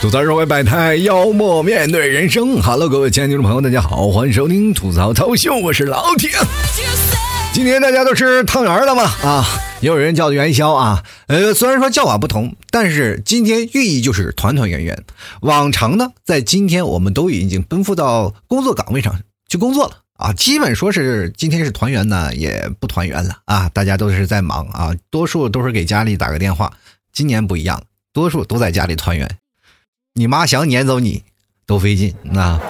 吐槽社会百态，幽默面对人生。Hello，各位亲爱的听众朋友，大家好，欢迎收听吐槽涛秀，我是老铁。今天大家都吃汤圆了吗？啊，也有人叫元宵啊。呃，虽然说叫法不同，但是今天寓意就是团团圆圆。往常呢，在今天我们都已经奔赴到工作岗位上去工作了啊，基本说是今天是团圆呢，也不团圆了啊，大家都是在忙啊，多数都是给家里打个电话。今年不一样，多数都在家里团圆。你妈想撵走你都费劲，那。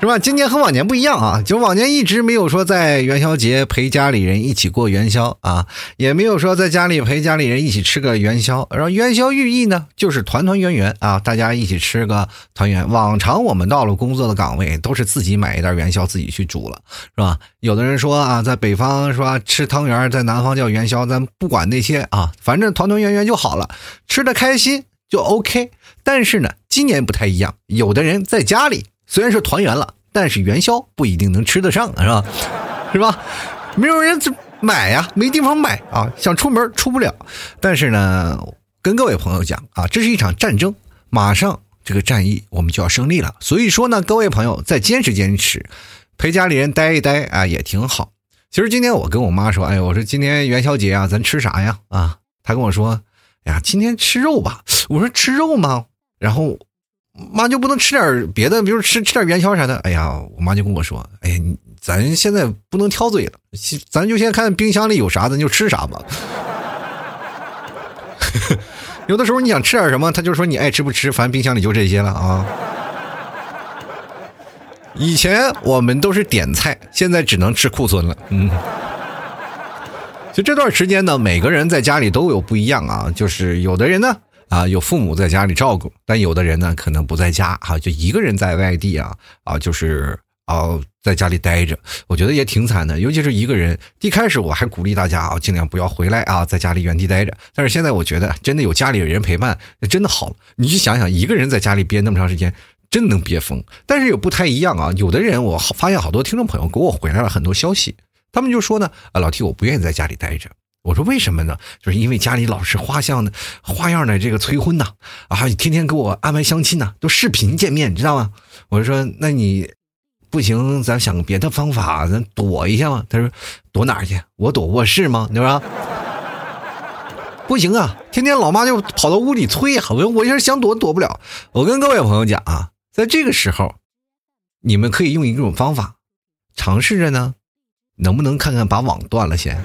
是吧？今年和往年不一样啊，就往年一直没有说在元宵节陪家里人一起过元宵啊，也没有说在家里陪家里人一起吃个元宵。然后元宵寓意呢，就是团团圆圆啊，大家一起吃个团圆。往常我们到了工作的岗位，都是自己买一袋元宵自己去煮了，是吧？有的人说啊，在北方是吧，吃汤圆，在南方叫元宵，咱不管那些啊，反正团团圆圆就好了，吃的开心就 OK。但是呢，今年不太一样，有的人在家里。虽然是团圆了，但是元宵不一定能吃得上，是吧？是吧？没有人买呀，没地方买啊，想出门出不了。但是呢，跟各位朋友讲啊，这是一场战争，马上这个战役我们就要胜利了。所以说呢，各位朋友再坚持坚持，陪家里人待一待啊，也挺好。其实今天我跟我妈说，哎，我说今天元宵节啊，咱吃啥呀？啊，她跟我说，哎呀，今天吃肉吧。我说吃肉吗？然后。妈就不能吃点别的，比如吃吃点元宵啥的。哎呀，我妈就跟我说：“哎呀，咱现在不能挑嘴了，咱就先看冰箱里有啥，咱就吃啥吧。”有的时候你想吃点什么，他就说你爱吃不吃，反正冰箱里就这些了啊。以前我们都是点菜，现在只能吃库存了。嗯，就这段时间呢，每个人在家里都有不一样啊，就是有的人呢。啊，有父母在家里照顾，但有的人呢可能不在家，哈，就一个人在外地啊，啊，就是啊，在家里待着，我觉得也挺惨的，尤其是一个人。一开始我还鼓励大家啊，尽量不要回来啊，在家里原地待着。但是现在我觉得，真的有家里的人陪伴，那真的好。你去想想，一个人在家里憋那么长时间，真能憋疯。但是也不太一样啊，有的人我发现好多听众朋友给我回来了很多消息，他们就说呢，啊，老 T，我不愿意在家里待着。我说为什么呢？就是因为家里老是花样的、花样的这个催婚呐，啊，天天给我安排相亲呐，都视频见面，你知道吗？我说那你不行，咱想个别的方法，咱躲一下嘛。他说躲哪儿去？我躲卧室吗？对吧？不行啊，天天老妈就跑到屋里催，我我就是想躲躲不了。我跟各位朋友讲啊，在这个时候，你们可以用一种方法，尝试着呢，能不能看看把网断了先。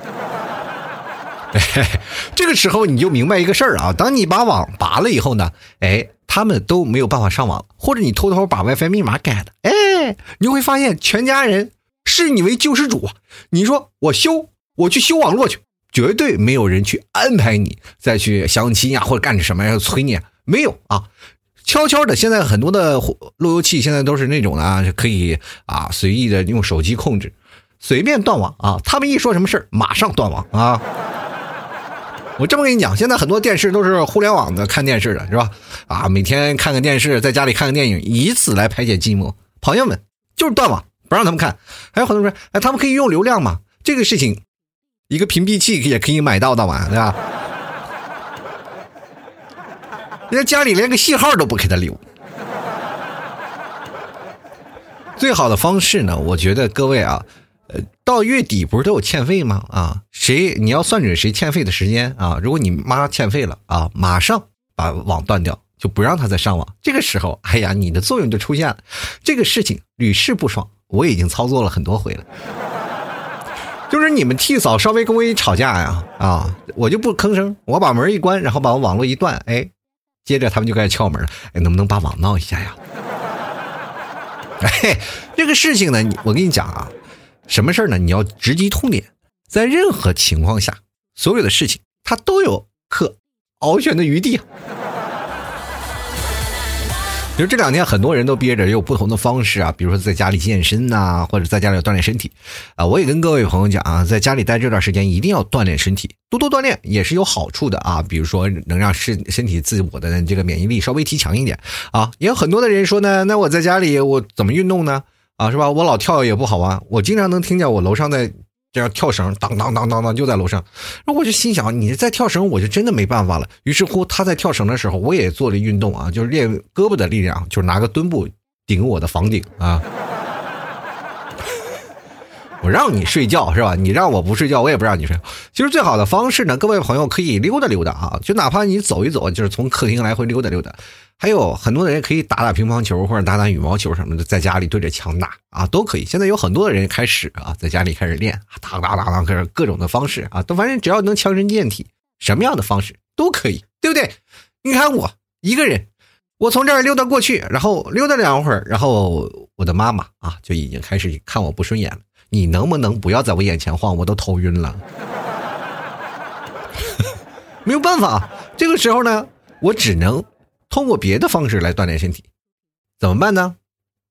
这个时候你就明白一个事儿啊，当你把网拔了以后呢，哎，他们都没有办法上网，或者你偷偷把 WiFi 密码改了，哎，你会发现全家人视你为救世主啊！你说我修，我去修网络去，绝对没有人去安排你再去相亲呀，或者干什么呀，催你，没有啊，悄悄的。现在很多的路由器现在都是那种的啊，可以啊随意的用手机控制，随便断网啊，他们一说什么事儿，马上断网啊。我这么跟你讲，现在很多电视都是互联网的看电视的，是吧？啊，每天看个电视，在家里看个电影，以此来排解寂寞。朋友们，就是断网，不让他们看。还有很多人说，哎，他们可以用流量嘛？这个事情，一个屏蔽器也可以买到的嘛，对吧？人家家里连个信号都不给他留。最好的方式呢，我觉得各位啊。到月底不是都有欠费吗？啊，谁你要算准谁欠费的时间啊？如果你妈欠费了啊，马上把网断掉，就不让他再上网。这个时候，哎呀，你的作用就出现了。这个事情屡试不爽，我已经操作了很多回了。就是你们替嫂稍微跟我一吵架呀，啊，我就不吭声，我把门一关，然后把我网络一断，哎，接着他们就开始敲门了。哎，能不能把网闹一下呀？哎，这个事情呢，我跟你讲啊。什么事儿呢？你要直击痛点，在任何情况下，所有的事情它都有可翱翔的余地。其实这两天很多人都憋着，也有不同的方式啊，比如说在家里健身呐，或者在家里锻炼身体啊。我也跟各位朋友讲啊，在家里待这段时间一定要锻炼身体，多多锻炼也是有好处的啊。比如说能让身身体自我的这个免疫力稍微提强一点啊。也有很多的人说呢，那我在家里我怎么运动呢？啊，是吧？我老跳也不好玩。我经常能听见我楼上在这样跳绳，当当当当当就在楼上。然后我就心想，你在跳绳，我就真的没办法了。于是乎，他在跳绳的时候，我也做了运动啊，就是练胳膊的力量，就是拿个墩布顶我的房顶啊。我让你睡觉是吧？你让我不睡觉，我也不让你睡。其实最好的方式呢，各位朋友可以溜达溜达啊，就哪怕你走一走，就是从客厅来回溜达溜达。还有很多的人可以打打乒乓球或者打打羽毛球什么的，在家里对着墙打啊，都可以。现在有很多的人开始啊，在家里开始练，打打打打，各种各种的方式啊，都反正只要能强身健体，什么样的方式都可以，对不对？你看我一个人，我从这儿溜达过去，然后溜达两会儿，然后我的妈妈啊就已经开始看我不顺眼了。你能不能不要在我眼前晃？我都头晕了。没有办法，这个时候呢，我只能通过别的方式来锻炼身体。怎么办呢？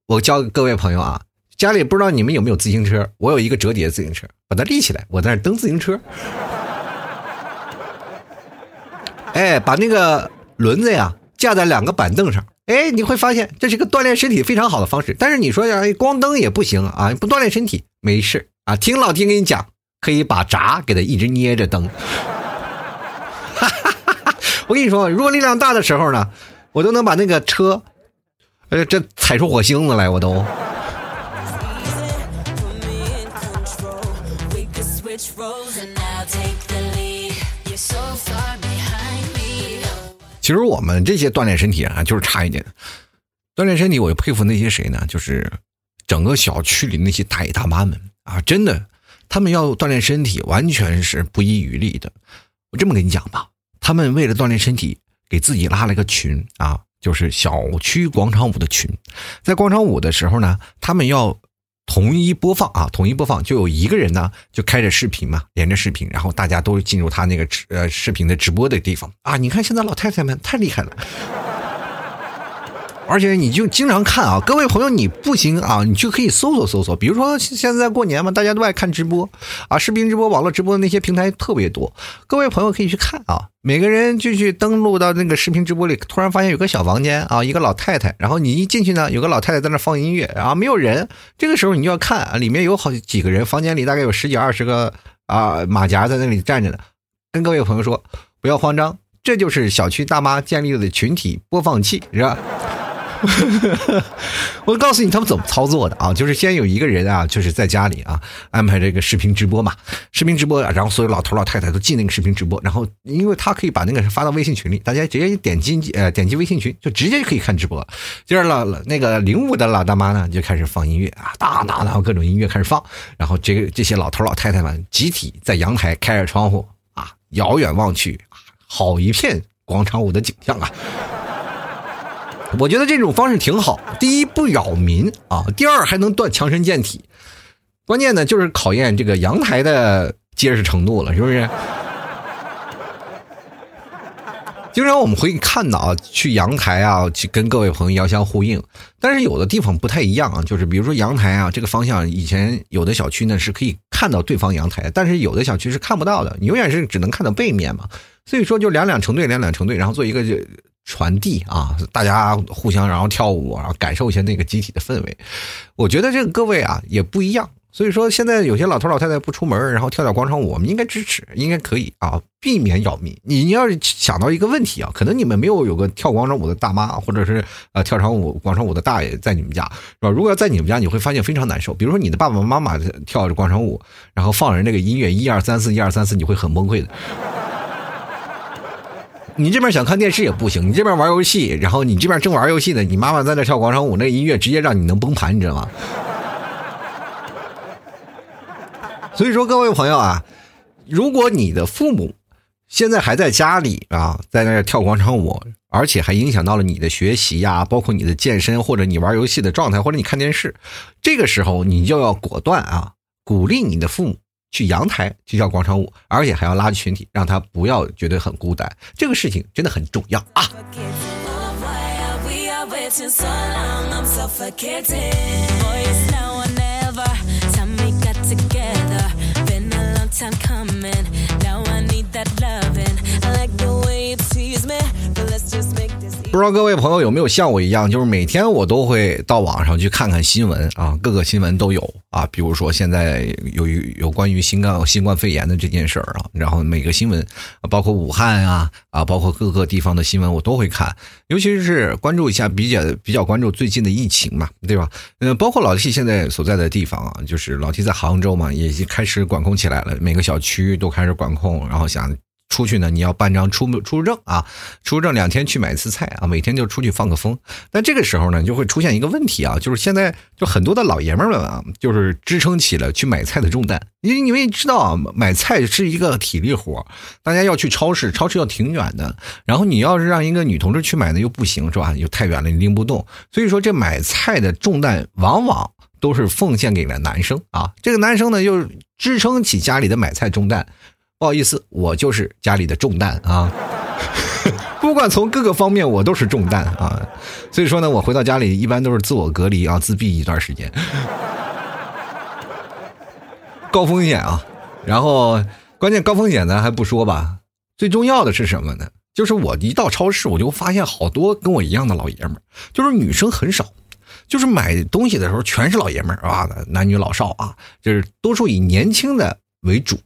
我教各位朋友啊，家里不知道你们有没有自行车？我有一个折叠自行车，把它立起来，我在那蹬自行车。哎，把那个轮子呀架在两个板凳上。哎，你会发现这是个锻炼身体非常好的方式。但是你说呀，光蹬也不行啊，不锻炼身体没事啊。听老丁给你讲，可以把闸给它一直捏着蹬。我跟你说，如果力量大的时候呢，我都能把那个车，呃，这踩出火星子来，我都。其实我们这些锻炼身体啊，就是差一点。锻炼身体，我就佩服那些谁呢？就是整个小区里那些大爷大妈们啊，真的，他们要锻炼身体，完全是不遗余力的。我这么跟你讲吧，他们为了锻炼身体，给自己拉了个群啊，就是小区广场舞的群。在广场舞的时候呢，他们要。统一播放啊，统一播放，就有一个人呢，就开着视频嘛，连着视频，然后大家都进入他那个呃视频的直播的地方啊。你看现在老太太们太厉害了。而且你就经常看啊，各位朋友，你不行啊，你就可以搜索搜索。比如说现在过年嘛，大家都爱看直播啊，视频直播、网络直播的那些平台特别多。各位朋友可以去看啊，每个人就去登录到那个视频直播里，突然发现有个小房间啊，一个老太太，然后你一进去呢，有个老太太在那放音乐，然后没有人，这个时候你就要看啊，里面有好几个人，房间里大概有十几二十个啊马甲在那里站着呢。跟各位朋友说，不要慌张，这就是小区大妈建立的群体播放器，是吧？我告诉你他们怎么操作的啊，就是先有一个人啊，就是在家里啊安排这个视频直播嘛，视频直播，然后所有老头老太太都进那个视频直播，然后因为他可以把那个发到微信群里，大家直接点击呃点击微信群就直接就可以看直播。接着老那个零五的老大妈呢就开始放音乐啊，哒哒哒各种音乐开始放，然后这个这些老头老太太们集体在阳台开着窗户啊，遥远望去，好一片广场舞的景象啊。我觉得这种方式挺好。第一不扰民啊，第二还能锻强身健体。关键呢就是考验这个阳台的结实程度了，是不是？经常我们会看到啊，去阳台啊，去跟各位朋友遥相呼应。但是有的地方不太一样啊，就是比如说阳台啊，这个方向以前有的小区呢是可以看到对方阳台，但是有的小区是看不到的，永远是只能看到背面嘛。所以说就两两成对，两两成对，然后做一个就。传递啊，大家互相然后跳舞，然后感受一下那个集体的氛围。我觉得这个各位啊也不一样，所以说现在有些老头老太太不出门，然后跳跳广场舞，我们应该支持，应该可以啊，避免扰民。你要是想到一个问题啊，可能你们没有有个跳广场舞的大妈，或者是呃跳场舞广场舞的大爷在你们家，是吧？如果要在你们家，你会发现非常难受。比如说你的爸爸妈妈跳着广场舞，然后放着那个音乐一二三四一二三四，你会很崩溃的。你这边想看电视也不行，你这边玩游戏，然后你这边正玩游戏呢，你妈妈在那跳广场舞，那音乐直接让你能崩盘，你知道吗？所以说，各位朋友啊，如果你的父母现在还在家里啊，在那跳广场舞，而且还影响到了你的学习呀，包括你的健身或者你玩游戏的状态，或者你看电视，这个时候你就要果断啊，鼓励你的父母。去阳台去跳广场舞，而且还要拉群体，让他不要觉得很孤单。这个事情真的很重要啊！不知道各位朋友有没有像我一样，就是每天我都会到网上去看看新闻啊，各个新闻都有啊。比如说现在有有关于新冠新冠肺炎的这件事儿啊，然后每个新闻，包括武汉啊啊，包括各个地方的新闻我都会看，尤其是关注一下比较比较关注最近的疫情嘛，对吧？嗯，包括老 T 现在所在的地方啊，就是老 T 在杭州嘛，也已经开始管控起来了，每个小区都开始管控，然后想。出去呢，你要办张出出入证啊，出入证两天去买一次菜啊，每天就出去放个风。但这个时候呢，就会出现一个问题啊，就是现在就很多的老爷们儿们啊，就是支撑起了去买菜的重担。因为你们知道啊，买菜是一个体力活，大家要去超市，超市要挺远的。然后你要是让一个女同志去买呢，又不行是吧？又太远了，你拎不动。所以说，这买菜的重担往往都是奉献给了男生啊。这个男生呢，又支撑起家里的买菜重担。不好意思，我就是家里的重担啊！不管从各个方面，我都是重担啊！所以说呢，我回到家里一般都是自我隔离啊，自闭一段时间，高风险啊！然后关键高风险咱还不说吧，最重要的是什么呢？就是我一到超市，我就发现好多跟我一样的老爷们儿，就是女生很少，就是买东西的时候全是老爷们儿啊，男女老少啊，就是多数以年轻的为主。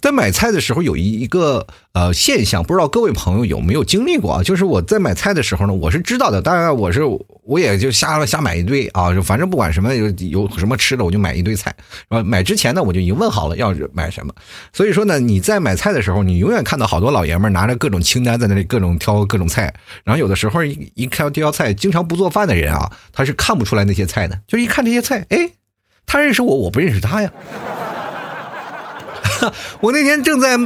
在买菜的时候有一一个呃现象，不知道各位朋友有没有经历过啊？就是我在买菜的时候呢，我是知道的，当然我是我也就瞎了瞎买一堆啊，就反正不管什么有 有什么吃的，我就买一堆菜。然后买之前呢，我就已经问好了要买什么。所以说呢，你在买菜的时候，你永远看到好多老爷们拿着各种清单在那里各种挑各种菜。然后有的时候一一挑挑菜，经常不做饭的人啊，他是看不出来那些菜的，就一看这些菜，哎，他认识我，我不认识他呀。我那天正在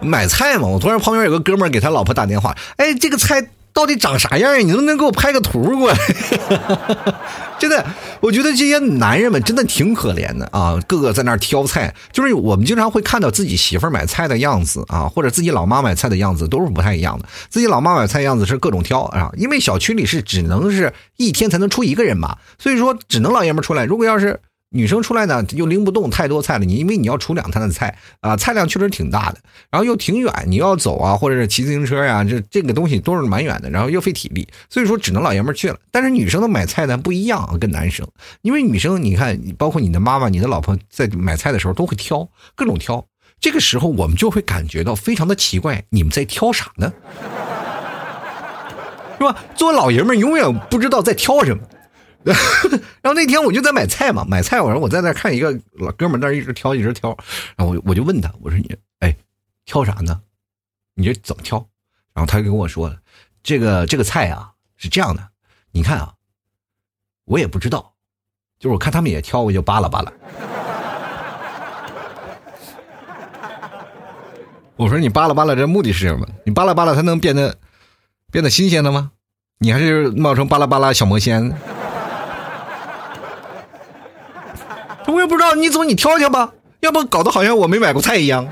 买菜嘛，我突然旁边有个哥们儿给他老婆打电话，哎，这个菜到底长啥样呀？你能不能给我拍个图过来？真的，我觉得这些男人们真的挺可怜的啊，个个在那儿挑菜，就是我们经常会看到自己媳妇儿买菜的样子啊，或者自己老妈买菜的样子都是不太一样的。自己老妈买菜样子是各种挑啊，因为小区里是只能是一天才能出一个人嘛，所以说只能老爷们出来。如果要是女生出来呢，又拎不动太多菜了。你因为你要出两摊的菜啊，菜量确实挺大的，然后又挺远，你要走啊，或者是骑自行车呀，这这个东西都是蛮远的，然后又费体力，所以说只能老爷们去了。但是女生的买菜呢不一样啊，跟男生，因为女生你看，包括你的妈妈、你的老婆在买菜的时候都会挑各种挑，这个时候我们就会感觉到非常的奇怪，你们在挑啥呢？是吧？作为老爷们永远不知道在挑什么。然后那天我就在买菜嘛，买菜我说我在那看一个老哥们那一直挑一直挑，然后我我就问他，我说你哎挑啥呢？你这怎么挑？然后他就跟我说了，这个这个菜啊是这样的，你看啊，我也不知道，就是我看他们也挑，我就扒拉扒拉。我说你扒拉扒拉这目的是什么？你扒拉扒拉它能变得变得新鲜的吗？你还是冒充巴拉巴拉小魔仙？我也不知道，你走，你挑挑吧，要不搞得好像我没买过菜一样。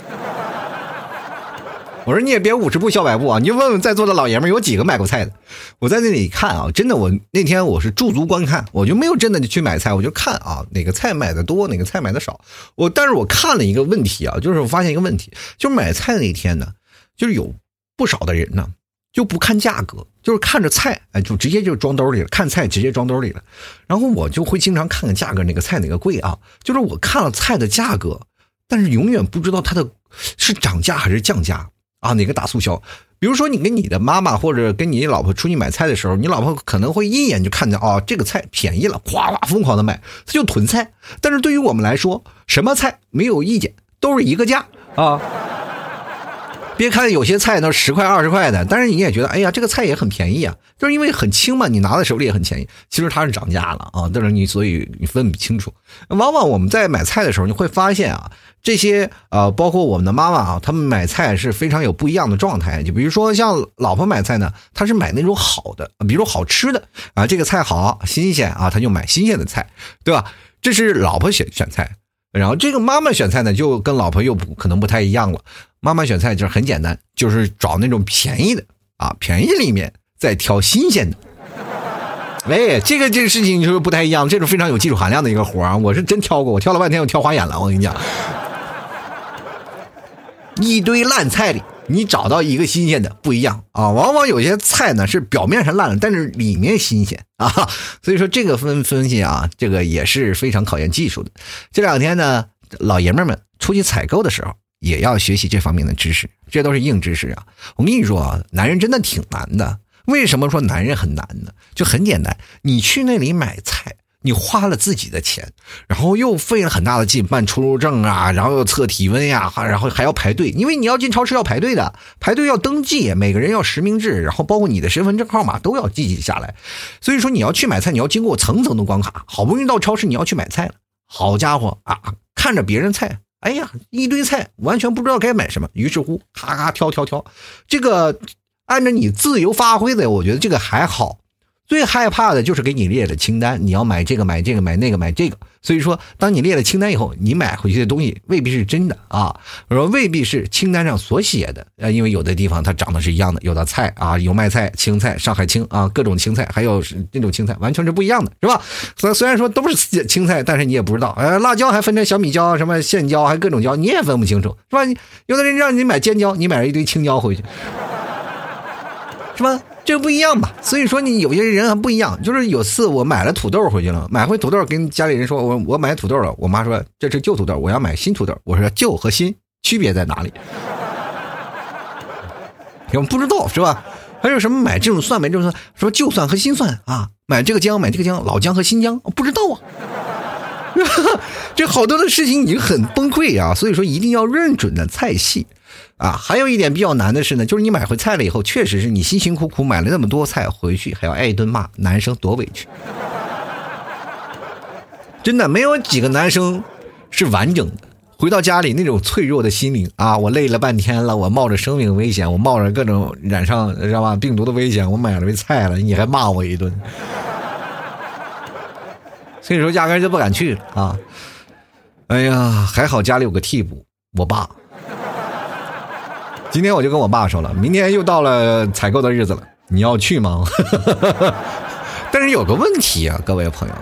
我说你也别五十步笑百步啊，你就问问在座的老爷们有几个买过菜的。我在那里看啊，真的，我那天我是驻足观看，我就没有真的去买菜，我就看啊哪个菜买的多，哪个菜买的少。我但是我看了一个问题啊，就是我发现一个问题，就是买菜那天呢，就是有不少的人呢。就不看价格，就是看着菜，哎，就直接就装兜里了。看菜直接装兜里了，然后我就会经常看看价格，哪个菜哪个贵啊？就是我看了菜的价格，但是永远不知道它的是涨价还是降价啊？哪个大促销？比如说你跟你的妈妈或者跟你老婆出去买菜的时候，你老婆可能会一眼就看见哦，这个菜便宜了，哗哗疯狂的买，他就囤菜。但是对于我们来说，什么菜没有意见，都是一个价啊。别看有些菜都十块二十块的，但是你也觉得，哎呀，这个菜也很便宜啊，就是因为很轻嘛，你拿在手里也很便宜。其实它是涨价了啊，但是你所以你分不清楚。往往我们在买菜的时候，你会发现啊，这些呃，包括我们的妈妈啊，他们买菜是非常有不一样的状态。就比如说像老婆买菜呢，她是买那种好的，比如好吃的啊，这个菜好新鲜啊，她就买新鲜的菜，对吧？这是老婆选选菜，然后这个妈妈选菜呢，就跟老婆又不可能不太一样了。妈妈选菜就是很简单，就是找那种便宜的啊，便宜里面再挑新鲜的。喂，这个这个事情就是不太一样，这是非常有技术含量的一个活啊！我是真挑过，我挑了半天，我挑花眼了。我跟你讲，一堆烂菜里你找到一个新鲜的不一样啊。往往有些菜呢是表面上烂了，但是里面新鲜啊。所以说这个分分析啊，这个也是非常考验技术的。这两天呢，老爷们们出去采购的时候也要学习这方面的知识，这都是硬知识啊。我跟你说啊，男人真的挺难的。为什么说男人很难呢？就很简单，你去那里买菜。你花了自己的钱，然后又费了很大的劲办出入证啊，然后又测体温呀，然后还要排队，因为你要进超市要排队的，排队要登记，每个人要实名制，然后包括你的身份证号码都要记下来。所以说你要去买菜，你要经过层层的关卡。好不容易到超市，你要去买菜了，好家伙啊，看着别人菜，哎呀，一堆菜，完全不知道该买什么，于是乎咔咔挑挑挑，这个按照你自由发挥的，我觉得这个还好。最害怕的就是给你列了清单，你要买这个买这个买那个买这个。所以说，当你列了清单以后，你买回去的东西未必是真的啊，说未必是清单上所写的啊，因为有的地方它长得是一样的，有的菜啊，油麦菜、青菜、上海青啊，各种青菜，还有这种青菜完全是不一样的，是吧？虽虽然说都是青菜，但是你也不知道，呃，辣椒还分成小米椒、什么线椒，还各种椒，你也分不清楚，是吧？有的人让你买尖椒，你买了一堆青椒回去，是吧？这不一样吧？所以说你有些人还不一样。就是有次我买了土豆回去了，买回土豆跟家里人说，我我买土豆了。我妈说这是旧土豆，我要买新土豆。我说旧和新区别在哪里？我不知道是吧？还有什么买这种蒜买这种蒜，说旧蒜和新蒜啊？买这个姜买这个姜，老姜和新姜不知道啊？这好多的事情已经很崩溃啊！所以说一定要认准的菜系。啊，还有一点比较难的是呢，就是你买回菜了以后，确实是你辛辛苦苦买了那么多菜回去，还要挨一顿骂，男生多委屈。真的没有几个男生是完整的，回到家里那种脆弱的心灵啊，我累了半天了，我冒着生命危险，我冒着各种染上知道吧病毒的危险，我买了杯菜了，你还骂我一顿，所以说压根就不敢去啊。哎呀，还好家里有个替补，我爸。今天我就跟我爸说了，明天又到了采购的日子了，你要去吗？但是有个问题啊，各位朋友，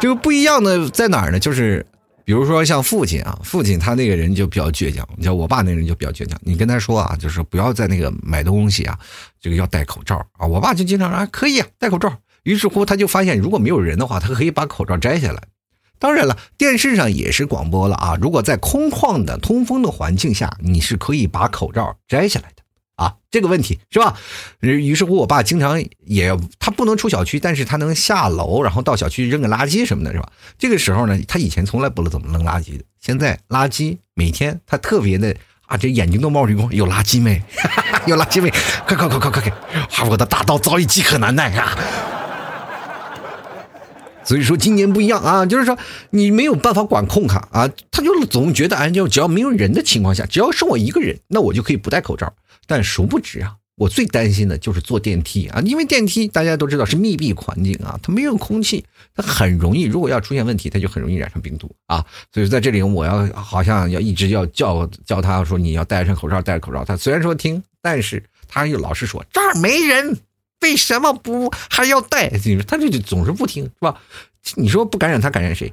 这个不一样的在哪儿呢？就是比如说像父亲啊，父亲他那个人就比较倔强，你像我爸那人就比较倔强。你跟他说啊，就是不要在那个买东西啊，这个要戴口罩啊。我爸就经常说可以啊，戴口罩。于是乎他就发现，如果没有人的话，他可以把口罩摘下来。当然了，电视上也是广播了啊。如果在空旷的通风的环境下，你是可以把口罩摘下来的啊。这个问题是吧？于是乎，我爸经常也他不能出小区，但是他能下楼，然后到小区扔个垃圾什么的，是吧？这个时候呢，他以前从来不怎么扔垃圾的。现在垃圾每天他特别的啊，这眼睛都冒绿光，有垃圾没？有垃圾没？快快快快快快！啊，我的大刀早已饥渴难耐啊！所以说今年不一样啊，就是说你没有办法管控他啊，他就总觉得哎，就只要没有人的情况下，只要剩我一个人，那我就可以不戴口罩。但殊不知啊，我最担心的就是坐电梯啊，因为电梯大家都知道是密闭环境啊，它没有空气，它很容易，如果要出现问题，它就很容易染上病毒啊。所以在这里，我要好像要一直要叫叫他说你要戴上口罩，戴口罩。他虽然说听，但是他又老是说这儿没人。为什么不还要戴？他这就总是不听，是吧？你说不感染他感染谁？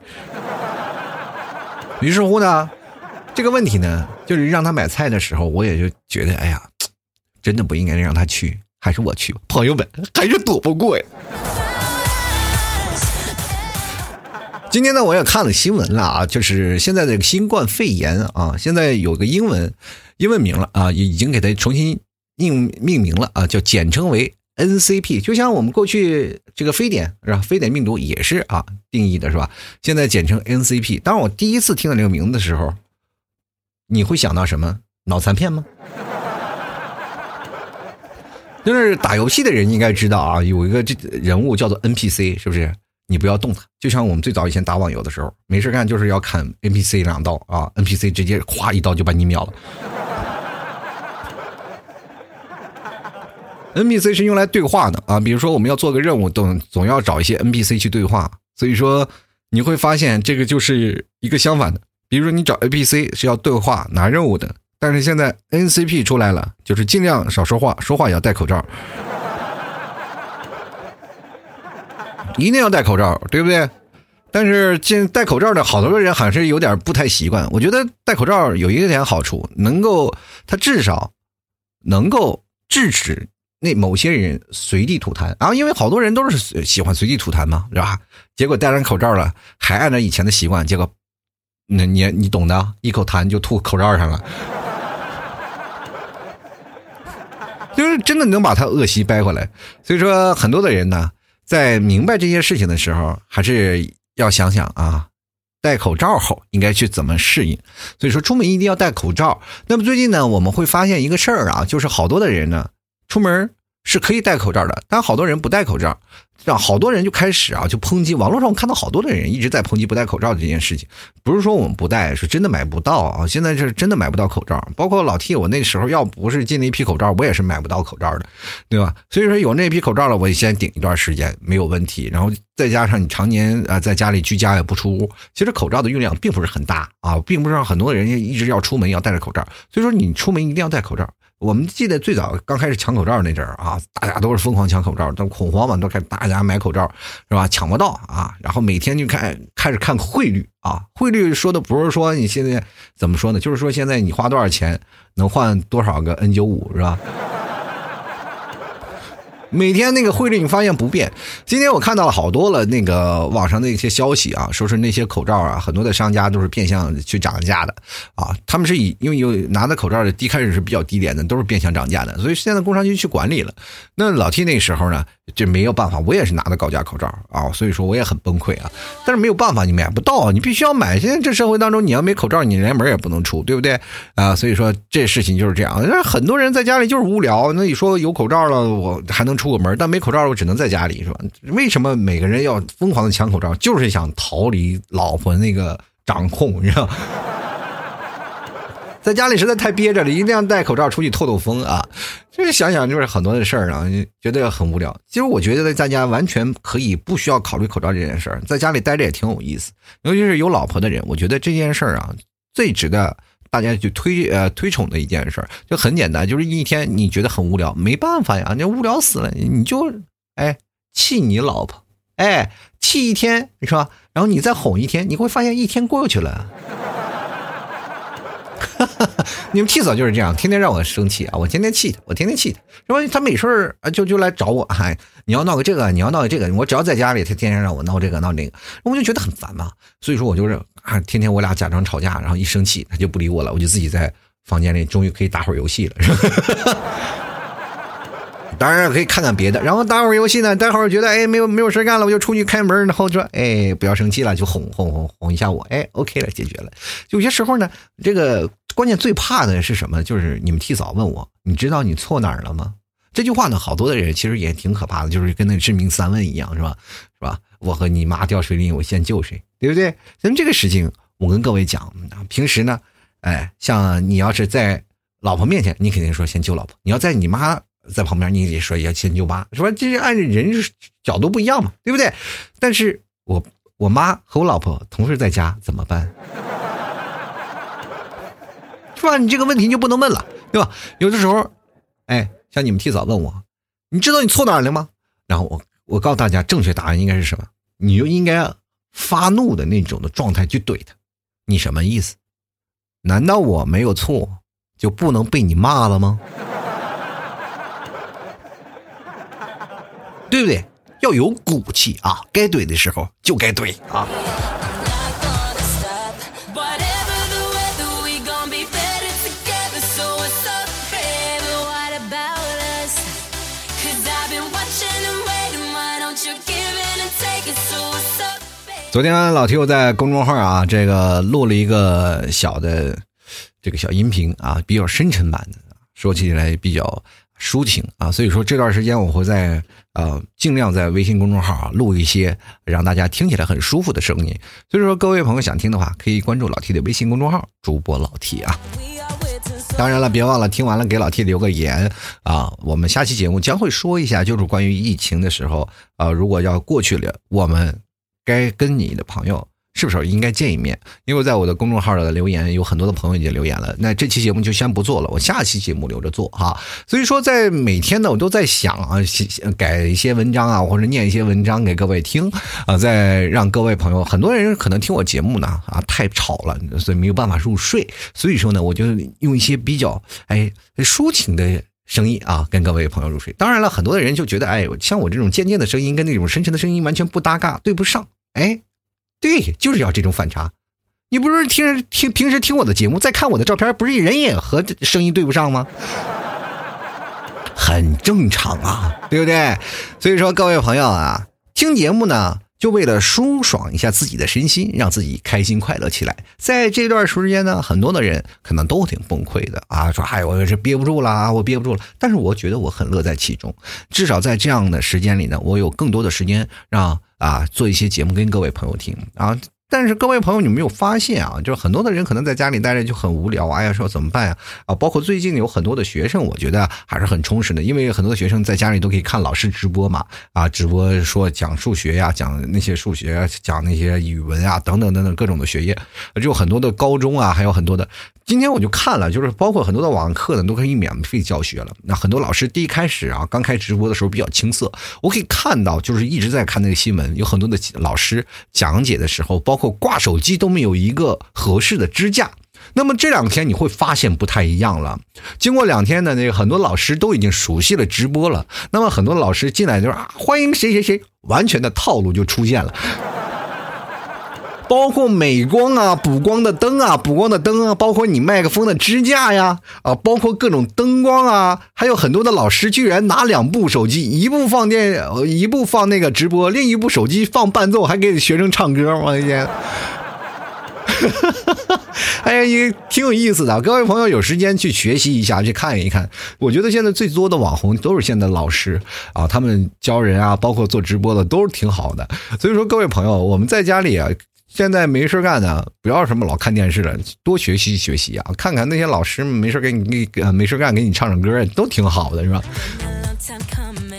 于是乎呢，这个问题呢，就是让他买菜的时候，我也就觉得，哎呀，真的不应该让他去，还是我去吧。朋友们，还是躲不过呀。今天呢，我也看了新闻了啊，就是现在这个新冠肺炎啊，现在有个英文英文名了啊，已经给它重新命命名了啊，叫简称为。NCP 就像我们过去这个非典是吧？非典病毒也是啊定义的是吧？现在简称 NCP。当我第一次听到这个名字的时候，你会想到什么？脑残片吗？就是打游戏的人应该知道啊，有一个这人物叫做 NPC，是不是？你不要动他，就像我们最早以前打网游的时候，没事干就是要砍 NPC 两刀啊，NPC 直接咵一刀就把你秒了。NPC 是用来对话的啊，比如说我们要做个任务，总总要找一些 NPC 去对话，所以说你会发现这个就是一个相反的。比如说你找 NPC 是要对话拿任务的，但是现在 NCP 出来了，就是尽量少说话，说话也要戴口罩，一定要戴口罩，对不对？但是进戴口罩的好多人还是有点不太习惯。我觉得戴口罩有一点好处，能够它至少。能够制止那某些人随地吐痰啊，因为好多人都是喜欢随地吐痰嘛，是吧？结果戴上口罩了，还按照以前的习惯，结果那你你懂的，一口痰就吐口罩上了，就是真的能把他恶习掰回来。所以说，很多的人呢，在明白这些事情的时候，还是要想想啊。戴口罩后应该去怎么适应？所以说出门一定要戴口罩。那么最近呢，我们会发现一个事儿啊，就是好多的人呢出门是可以戴口罩的，但好多人不戴口罩。让好多人就开始啊，就抨击网络上我看到好多的人一直在抨击不戴口罩的这件事情，不是说我们不戴，是真的买不到啊！现在是真的买不到口罩，包括老 T，我那时候要不是进了一批口罩，我也是买不到口罩的，对吧？所以说有那批口罩了，我先顶一段时间没有问题。然后再加上你常年啊在家里居家也不出屋，其实口罩的用量并不是很大啊，并不是让很多人一直要出门要戴着口罩。所以说你出门一定要戴口罩。我们记得最早刚开始抢口罩那阵儿啊，大家都是疯狂抢口罩，都恐慌嘛，都开始大家买口罩，是吧？抢不到啊，然后每天就开开始看汇率啊，汇率说的不是说你现在怎么说呢，就是说现在你花多少钱能换多少个 N 九五，是吧？每天那个汇率你发现不变。今天我看到了好多了，那个网上的一些消息啊，说是那些口罩啊，很多的商家都是变相去涨价的啊。他们是以因为有拿的口罩的低开始是比较低廉的，都是变相涨价的，所以现在工商局去管理了。那老 T 那时候呢，这没有办法，我也是拿的高价口罩啊，所以说我也很崩溃啊。但是没有办法，你买不到，你必须要买。现在这社会当中，你要没口罩，你连门也不能出，对不对啊？所以说这事情就是这样。那很多人在家里就是无聊，那你说有口罩了，我还能。出个门，但没口罩，我只能在家里，是吧？为什么每个人要疯狂的抢口罩？就是想逃离老婆那个掌控，你知道？在家里实在太憋着了，一定要戴口罩出去透透风啊！就是想想，就是很多的事儿啊，觉得很无聊。其实我觉得在家完全可以不需要考虑口罩这件事儿，在家里待着也挺有意思。尤其是有老婆的人，我觉得这件事儿啊，最值得。大家去推呃推崇的一件事儿，就很简单，就是一天你觉得很无聊，没办法呀，你无聊死了，你就哎气你老婆，哎气一天是吧？然后你再哄一天，你会发现一天过去了。哈 哈你们替嫂就是这样，天天让我生气啊！我天天气他，我天天气他，是吧？他没事儿啊，就就来找我，哎，你要闹个这个，你要闹个这个，我只要在家里，他天天让我闹这个闹那个，我就觉得很烦嘛。所以说我就是啊，天天我俩假装吵架，然后一生气他就不理我了，我就自己在房间里终于可以打会儿游戏了。当然可以看看别的，然后打会儿游戏呢。待会儿觉得哎没有没有事干了，我就出去开门，然后说哎不要生气了，就哄哄哄哄一下我，哎 OK 了，解决了。有些时候呢，这个关键最怕的是什么？就是你们替嫂问我，你知道你错哪儿了吗？这句话呢，好多的人其实也挺可怕的，就是跟那致命三问一样，是吧？是吧？我和你妈掉水里，我先救谁？对不对？咱们这个事情，我跟各位讲，平时呢，哎，像你要是在老婆面前，你肯定说先救老婆；你要在你妈。在旁边，你得说要先救妈，是吧？这是按人角度不一样嘛，对不对？但是我我妈和我老婆同时在家怎么办？是吧？你这个问题就不能问了，对吧？有的时候，哎，像你们替嫂问我，你知道你错哪了吗？然后我我告诉大家，正确答案应该是什么？你就应该发怒的那种的状态去怼他。你什么意思？难道我没有错就不能被你骂了吗？对不对？要有骨气啊！该怼的时候就该怼啊！昨天老提我在公众号啊，这个录了一个小的这个小音频啊，比较深沉版的，说起来比较抒情啊，所以说这段时间我会在。呃，尽量在微信公众号啊录一些让大家听起来很舒服的声音。所以说，各位朋友想听的话，可以关注老 T 的微信公众号，主播老 T 啊。当然了，别忘了听完了给老 T 留个言啊。我们下期节目将会说一下，就是关于疫情的时候啊，如果要过去了，我们该跟你的朋友。是不是应该见一面？因为在我的公众号的留言有很多的朋友已经留言了。那这期节目就先不做了，我下期节目留着做哈。所以说，在每天呢，我都在想啊，改一些文章啊，或者念一些文章给各位听啊，再让各位朋友，很多人可能听我节目呢啊太吵了，所以没有办法入睡。所以说呢，我就用一些比较哎抒情的声音啊，跟各位朋友入睡。当然了，很多的人就觉得，哎，像我这种尖尖的声音跟那种深沉的声音完全不搭嘎，对不上。哎，对，就是要这种反差。你不是听听平时听我的节目，再看我的照片，不是人也和声音对不上吗？很正常啊，对不对？所以说，各位朋友啊，听节目呢。就为了舒爽一下自己的身心，让自己开心快乐起来。在这段时间呢，很多的人可能都挺崩溃的啊，说：“哎，我是憋不住了，我憋不住了。”但是我觉得我很乐在其中，至少在这样的时间里呢，我有更多的时间让啊做一些节目跟各位朋友听啊。但是各位朋友，你没有发现啊？就是很多的人可能在家里待着就很无聊，哎呀，说怎么办呀？啊，包括最近有很多的学生，我觉得还是很充实的，因为很多的学生在家里都可以看老师直播嘛，啊，直播说讲数学呀，讲那些数学，讲那些语文啊，等等等等各种的学业，就很多的高中啊，还有很多的。今天我就看了，就是包括很多的网课呢，都可以免费教学了。那很多老师第一开始啊，刚开直播的时候比较青涩，我可以看到，就是一直在看那个新闻，有很多的老师讲解的时候，包括挂手机都没有一个合适的支架。那么这两天你会发现不太一样了。经过两天的那个，很多老师都已经熟悉了直播了。那么很多老师进来就是啊，欢迎谁谁谁，完全的套路就出现了。包括美光啊，补光的灯啊，补光的灯啊，包括你麦克风的支架呀，啊，包括各种灯光啊，还有很多的老师居然拿两部手机，一部放电，一部放那个直播，另一部手机放伴奏，还给学生唱歌，我的天！哎呀，也挺有意思的。各位朋友有时间去学习一下，去看一看。我觉得现在最多的网红都是现在老师啊，他们教人啊，包括做直播的都是挺好的。所以说，各位朋友，我们在家里啊。现在没事干呢，不要什么老看电视了，多学习学习啊！看看那些老师没事给你给没事干给你唱唱歌，都挺好的，是吧？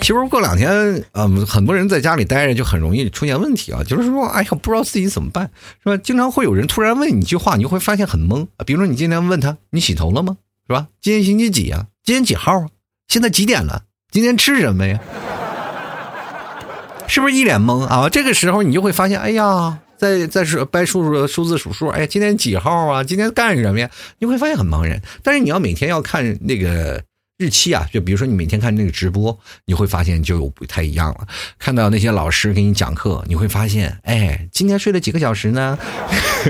其实过两天，嗯，很多人在家里待着就很容易出现问题啊，就是说，哎呀，不知道自己怎么办，是吧？经常会有人突然问你一句话，你就会发现很懵。比如说，你今天问他，你洗头了吗？是吧？今天星期几呀？今天几号啊？现在几点了？今天吃什么呀？是不是一脸懵啊？这个时候你就会发现，哎呀。在在是掰数数数字数数，哎，今天几号啊？今天干什么呀？你会发现很茫然。但是你要每天要看那个日期啊，就比如说你每天看那个直播，你会发现就不太一样了。看到那些老师给你讲课，你会发现，哎，今天睡了几个小时呢？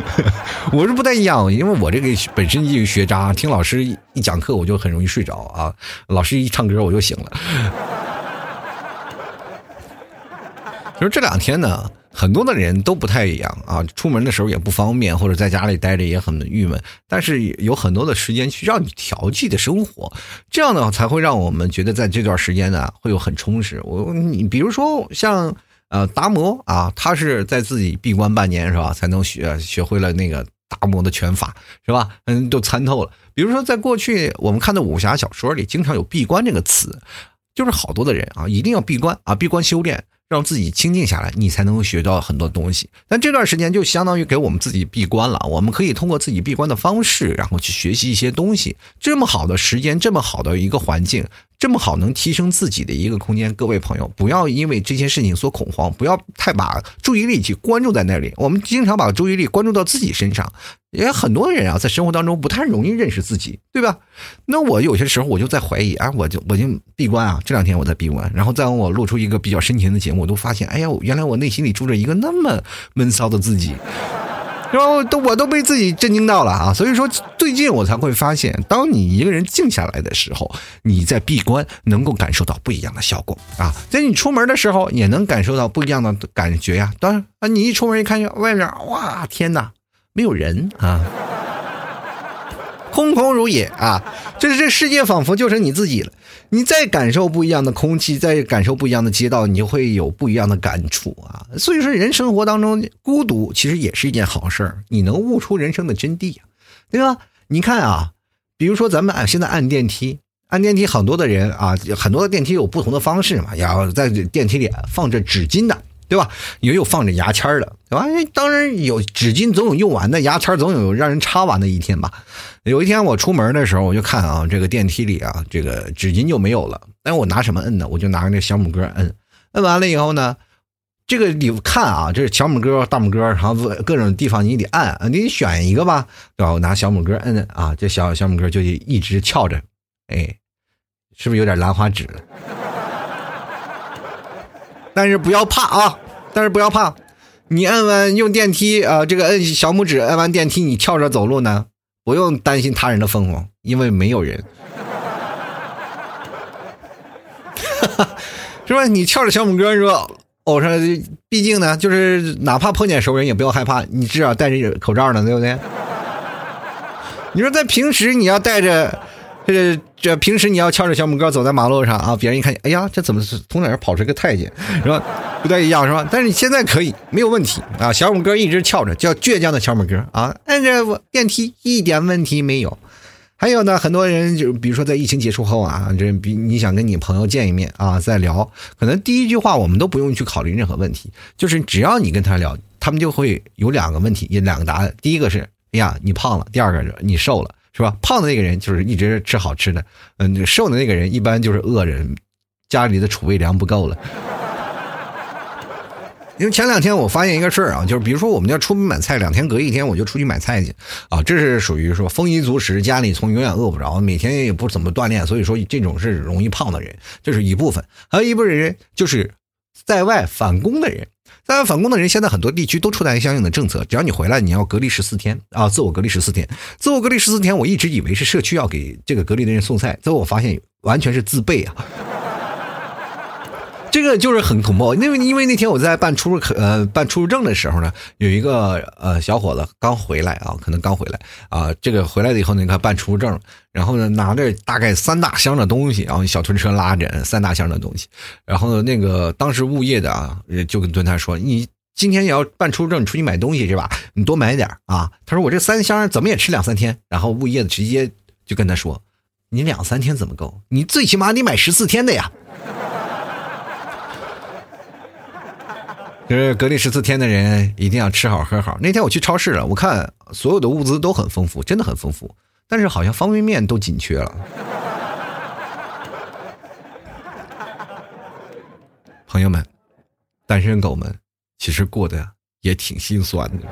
我是不太一样，因为我这个本身就是学渣，听老师一讲课我就很容易睡着啊。老师一唱歌我就醒了。就是这两天呢。很多的人都不太一样啊，出门的时候也不方便，或者在家里待着也很郁闷。但是有很多的时间去让你调剂的生活，这样呢才会让我们觉得在这段时间呢会有很充实。我你比如说像呃达摩啊，他是在自己闭关半年是吧，才能学学会了那个达摩的拳法是吧？嗯，都参透了。比如说在过去我们看的武侠小说里，经常有闭关这个词，就是好多的人啊一定要闭关啊，闭关修炼。让自己清静下来，你才能够学到很多东西。但这段时间就相当于给我们自己闭关了。我们可以通过自己闭关的方式，然后去学习一些东西。这么好的时间，这么好的一个环境。这么好能提升自己的一个空间，各位朋友不要因为这些事情所恐慌，不要太把注意力去关注在那里。我们经常把注意力关注到自己身上，也很多人啊，在生活当中不太容易认识自己，对吧？那我有些时候我就在怀疑啊，我就我就闭关啊，这两天我在闭关，然后再我录出一个比较深情的节目，我都发现，哎呀，原来我内心里住着一个那么闷骚的自己。然后都我都被自己震惊到了啊！所以说最近我才会发现，当你一个人静下来的时候，你在闭关能够感受到不一样的效果啊！在你出门的时候也能感受到不一样的感觉呀。当然啊，你一出门一看外面，哇，天哪，没有人啊，空空如也啊！就是这世界仿佛就剩你自己了。你再感受不一样的空气，再感受不一样的街道，你就会有不一样的感触啊！所以说，人生活当中孤独其实也是一件好事儿，你能悟出人生的真谛，对吧？你看啊，比如说咱们按现在按电梯，按电梯很多的人啊，很多的电梯有不同的方式嘛，要在电梯里放着纸巾的。对吧？也有放着牙签的，对吧？当然有纸巾总有用完的，牙签总有让人插完的一天吧。有一天我出门的时候，我就看啊，这个电梯里啊，这个纸巾就没有了。哎，我拿什么摁呢？我就拿那小拇哥摁。摁完了以后呢，这个你看啊，这是小拇哥、大拇哥，然后各种地方你得按，你得选一个吧，对吧？我拿小拇哥摁啊，这小小拇哥就一直翘着，哎，是不是有点兰花指了？但是不要怕啊！但是不要怕，你按完用电梯啊，这个摁小拇指按完电梯，你翘着走路呢，不用担心他人的疯狂，因为没有人，是吧？你翘着小拇哥说，偶上，毕竟呢，就是哪怕碰见熟人也不要害怕，你至少戴着口罩呢，对不对？你说在平时你要戴着。这这平时你要翘着小拇哥走在马路上啊，别人一看，哎呀，这怎么是从哪儿跑出个太监，是吧？不太一样是吧？但是你现在可以没有问题啊，小拇哥一直翘着，叫倔强的小拇哥啊，按着电梯一点问题没有。还有呢，很多人就比如说在疫情结束后啊，这比你想跟你朋友见一面啊，再聊，可能第一句话我们都不用去考虑任何问题，就是只要你跟他聊，他们就会有两个问题，也两个答案。第一个是，哎呀，你胖了；第二个是，你瘦了。是吧？胖的那个人就是一直吃好吃的，嗯，瘦的那个人一般就是饿人，家里的储备粮不够了。因为前两天我发现一个事儿啊，就是比如说我们要出门买菜，两天隔一天我就出去买菜去啊，这是属于说丰衣足食，家里从永远饿不着，每天也不怎么锻炼，所以说这种是容易胖的人，这是一部分。还有一部分人就是在外返工的人。在外返工的人，现在很多地区都出台相应的政策，只要你回来，你要隔离十四天啊，自我隔离十四天。自我隔离十四天，我一直以为是社区要给这个隔离的人送菜，最后我发现完全是自备啊。这个就是很恐怖，因为因为那天我在办出入呃办出入证的时候呢，有一个呃小伙子刚回来啊，可能刚回来啊，这个回来了以后，你看办出入证，然后呢拿着大概三大箱的东西，然后小推车拉着三大箱的东西，然后那个当时物业的啊就跟蹲他说：“你今天也要办出入证，你出去买东西是吧？你多买点啊。”他说：“我这三箱怎么也吃两三天。”然后物业的直接就跟他说：“你两三天怎么够？你最起码得买十四天的呀。”就是隔离十四天的人一定要吃好喝好。那天我去超市了，我看所有的物资都很丰富，真的很丰富，但是好像方便面都紧缺了。朋友们，单身狗们其实过得也挺心酸的。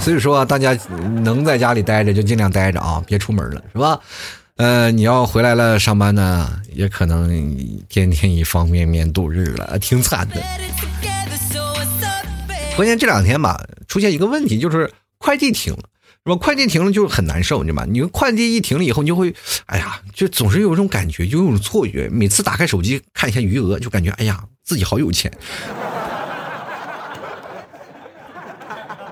所以说啊，大家能在家里待着就尽量待着啊，别出门了，是吧？呃，你要回来了上班呢，也可能天天以方便面度日了，挺惨的。关键这两天吧，出现一个问题，就是快递停了，是吧？快递停了就很难受，你知道吗？你快递一停了以后，你就会，哎呀，就总是有一种感觉，就有种错觉。每次打开手机看一下余额，就感觉，哎呀，自己好有钱。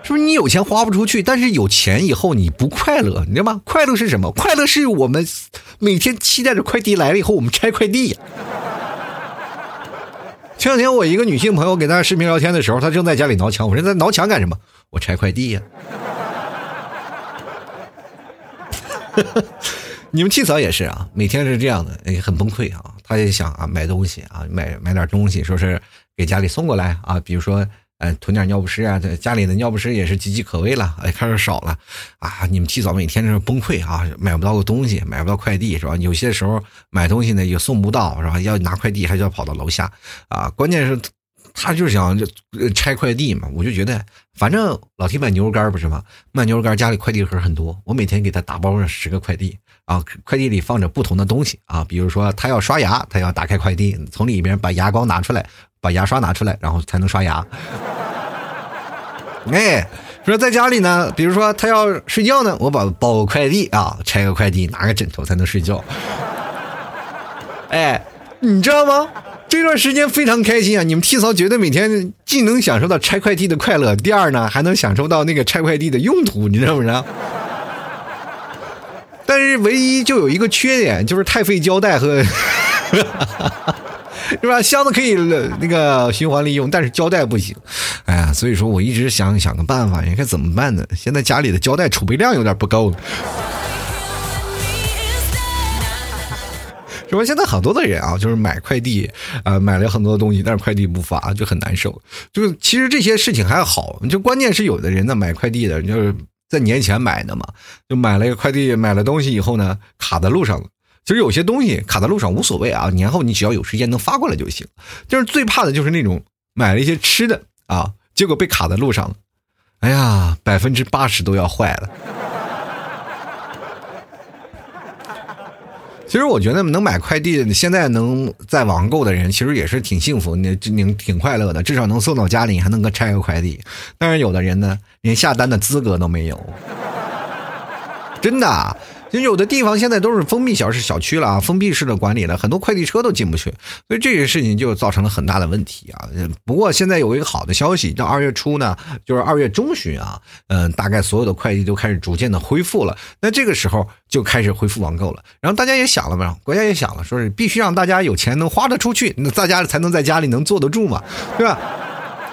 是不是你有钱花不出去？但是有钱以后你不快乐，你知道吗？快乐是什么？快乐是我们每天期待着快递来了以后，我们拆快递。前两天我一个女性朋友给大家视频聊天的时候，她正在家里挠墙。我说在挠墙干什么？我拆快递呀。你们气嫂也是啊，每天是这样的，哎，很崩溃啊。她也想啊，买东西啊，买买点东西，说是给家里送过来啊，比如说。哎，囤点尿不湿啊！这家里的尿不湿也是岌岌可危了，哎，开始少了啊！你们提早每天是崩溃啊，买不到个东西，买不到快递是吧？有些时候买东西呢也送不到是吧？要拿快递还是要跑到楼下啊？关键是，他就是想就拆快递嘛。我就觉得，反正老提买牛肉干不是吗？卖牛肉干家里快递盒很多，我每天给他打包上十个快递啊，快递里放着不同的东西啊，比如说他要刷牙，他要打开快递，从里边把牙膏拿出来。把牙刷拿出来，然后才能刷牙。哎，说在家里呢，比如说他要睡觉呢，我把包个快递啊，拆个快递，拿个枕头才能睡觉。哎，你知道吗？这段时间非常开心啊！你们 T 嫂觉得每天既能享受到拆快递的快乐，第二呢，还能享受到那个拆快递的用途，你知道不知道？但是唯一就有一个缺点，就是太费胶带和。是吧？箱子可以那个循环利用，但是胶带不行。哎呀，所以说我一直想想个办法，应该怎么办呢？现在家里的胶带储备量有点不够。是吧？现在很多的人啊，就是买快递啊，买了很多东西，但是快递不发，就很难受。就是其实这些事情还好，就关键是有的人呢买快递的，就是在年前买的嘛，就买了一个快递，买了东西以后呢，卡在路上了。其实有些东西卡在路上无所谓啊，年后你只要有时间能发过来就行。就是最怕的就是那种买了一些吃的啊，结果被卡在路上了，哎呀，百分之八十都要坏了。其实我觉得能买快递，现在能在网购的人，其实也是挺幸福，你挺挺快乐的，至少能送到家里，还能够拆个快递。但是有的人呢，连下单的资格都没有，真的。就有的地方现在都是封闭小市小区了啊，封闭式的管理了，很多快递车都进不去，所以这个事情就造成了很大的问题啊。不过现在有一个好的消息，到二月初呢，就是二月中旬啊，嗯，大概所有的快递都开始逐渐的恢复了。那这个时候就开始恢复网购了，然后大家也想了嘛，国家也想了，说是必须让大家有钱能花得出去，那大家才能在家里能坐得住嘛，对吧？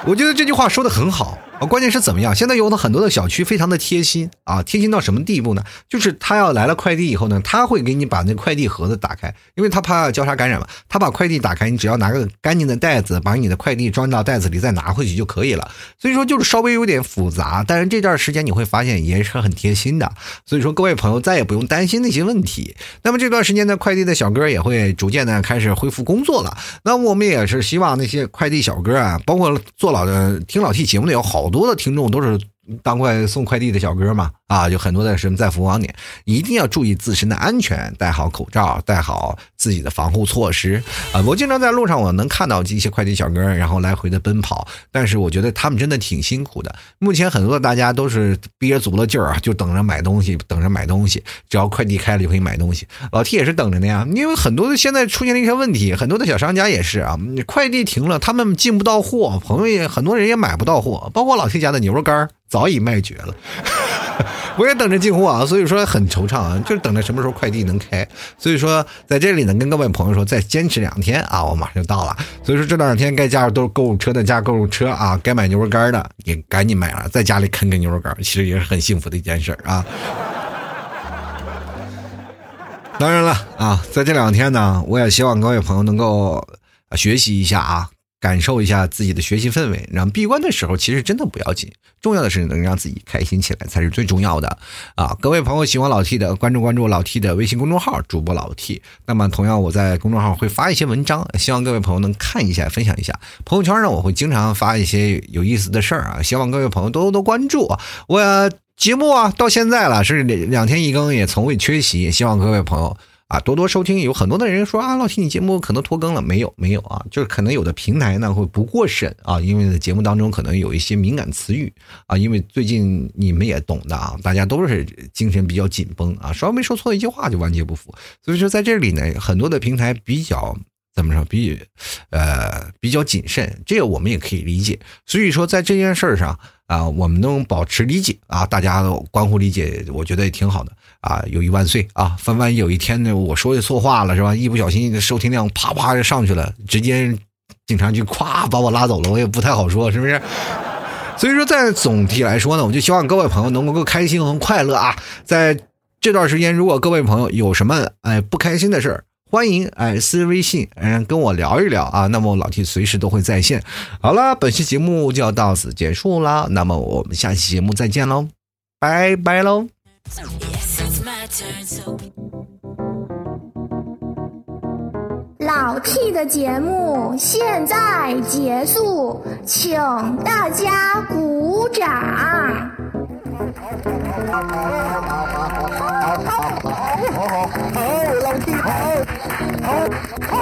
我觉得这句话说的很好。啊，关键是怎么样？现在有的很多的小区非常的贴心啊，贴心到什么地步呢？就是他要来了快递以后呢，他会给你把那快递盒子打开，因为他怕交叉感染嘛。他把快递打开，你只要拿个干净的袋子，把你的快递装到袋子里，再拿回去就可以了。所以说就是稍微有点复杂，但是这段时间你会发现也是很贴心的。所以说各位朋友再也不用担心那些问题。那么这段时间呢，快递的小哥也会逐渐的开始恢复工作了。那我们也是希望那些快递小哥啊，包括做老的听老 T 节目的有好多的听众都是。当快送快递的小哥嘛，啊，就很多的什么在服务网点，一定要注意自身的安全，戴好口罩，戴好自己的防护措施啊。我经常在路上，我能看到一些快递小哥，然后来回的奔跑，但是我觉得他们真的挺辛苦的。目前很多大家都是憋足了劲儿啊，就等着买东西，等着买东西，只要快递开了就可以买东西。老 T 也是等着的呀，因为很多的现在出现了一些问题，很多的小商家也是啊，快递停了，他们进不到货，朋友也很多人也买不到货，包括老 T 家的牛肉干儿早已卖绝了，我也等着进货啊，所以说很惆怅啊，就是等着什么时候快递能开。所以说在这里呢，跟各位朋友说，再坚持两天啊，我马上就到了。所以说这两天该加入都是购物车的加购物车啊，该买牛肉干的也赶紧买了，在家里啃个牛肉干，其实也是很幸福的一件事啊。当然了啊，在这两天呢，我也希望各位朋友能够学习一下啊。感受一下自己的学习氛围，然后闭关的时候其实真的不要紧，重要的是能让自己开心起来才是最重要的啊！各位朋友喜欢老 T 的，关注关注老 T 的微信公众号，主播老 T。那么同样我在公众号会发一些文章，希望各位朋友能看一下，分享一下。朋友圈呢我会经常发一些有意思的事儿啊，希望各位朋友多多关注。我节目啊到现在了是两两天一更，也从未缺席，也希望各位朋友。啊，多多收听，有很多的人说啊，老听你节目可能拖更了，没有，没有啊，就是可能有的平台呢会不过审啊，因为节目当中可能有一些敏感词语啊，因为最近你们也懂的啊，大家都是精神比较紧绷啊，稍微说错一句话就万劫不复，所以说在这里呢，很多的平台比较怎么说，比呃比较谨慎，这个我们也可以理解，所以说在这件事上啊，我们能保持理解啊，大家都关乎理解，我觉得也挺好的。啊，友谊万岁啊！万万一有一天呢，我说的错话了是吧？一不小心收听量啪啪就上去了，直接警察局咵把我拉走了，我也不太好说，是不是？所以说，在总体来说呢，我就希望各位朋友能够开心和快乐啊！在这段时间，如果各位朋友有什么哎不开心的事儿，欢迎哎私微信嗯跟我聊一聊啊，那么老 T 随时都会在线。好了，本期节目就要到此结束啦，那么我们下期节目再见喽，拜拜喽。老 T 的节目现在结束，请大家鼓掌。好，好，老 T 好，好，好，